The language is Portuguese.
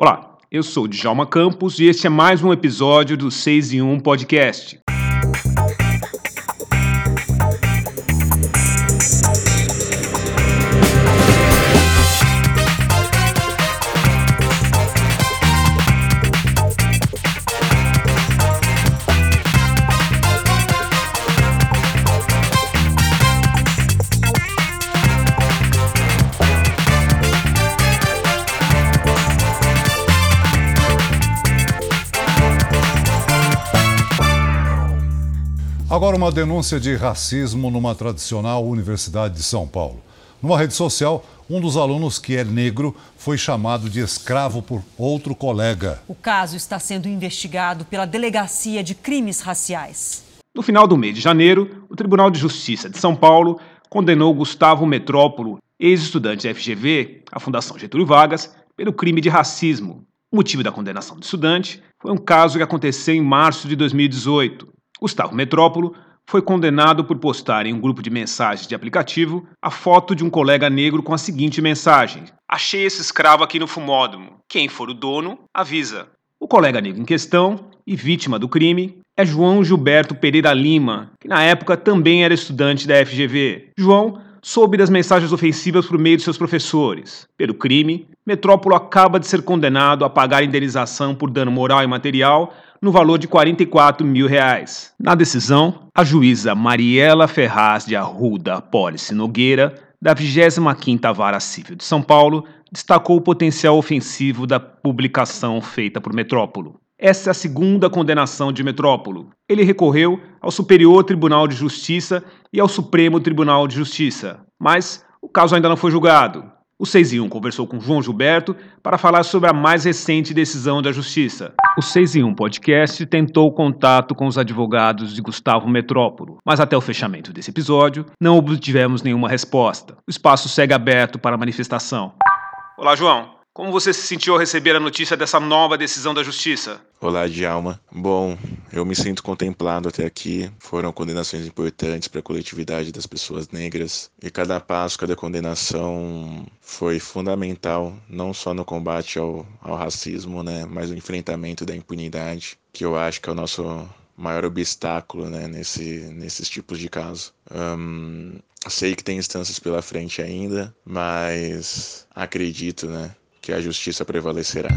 Olá, eu sou Djalma Campos e este é mais um episódio do 6 em 1 Podcast. Agora, uma denúncia de racismo numa tradicional Universidade de São Paulo. Numa rede social, um dos alunos, que é negro, foi chamado de escravo por outro colega. O caso está sendo investigado pela Delegacia de Crimes Raciais. No final do mês de janeiro, o Tribunal de Justiça de São Paulo condenou Gustavo Metrópolo, ex-estudante da FGV, a Fundação Getúlio Vargas, pelo crime de racismo. O motivo da condenação do estudante foi um caso que aconteceu em março de 2018. Gustavo Metrópolo foi condenado por postar em um grupo de mensagens de aplicativo a foto de um colega negro com a seguinte mensagem: Achei esse escravo aqui no fumódromo. Quem for o dono, avisa. O colega negro em questão e vítima do crime é João Gilberto Pereira Lima, que na época também era estudante da FGV. João soube das mensagens ofensivas por meio de seus professores. Pelo crime, Metrópolo acaba de ser condenado a pagar indenização por dano moral e material no valor de 44 mil reais. Na decisão, a juíza Mariela Ferraz de Arruda Pólice Nogueira, da 25ª Vara Civil de São Paulo, destacou o potencial ofensivo da publicação feita por Metrópolo. Essa é a segunda condenação de Metrópolo. Ele recorreu ao Superior Tribunal de Justiça e ao Supremo Tribunal de Justiça, mas o caso ainda não foi julgado. O 6 em 1 conversou com João Gilberto para falar sobre a mais recente decisão da Justiça. O 6 em 1 podcast tentou contato com os advogados de Gustavo Metrópolo, mas até o fechamento desse episódio não obtivemos nenhuma resposta. O espaço segue aberto para manifestação. Olá, João. Como você se sentiu ao receber a notícia dessa nova decisão da Justiça? Olá, Djalma. Bom, eu me sinto contemplado até aqui. Foram condenações importantes para a coletividade das pessoas negras e cada passo, cada condenação foi fundamental, não só no combate ao, ao racismo, né, mas no enfrentamento da impunidade, que eu acho que é o nosso maior obstáculo né, nesse, nesses tipos de casos. Um, sei que tem instâncias pela frente ainda, mas acredito né, que a justiça prevalecerá.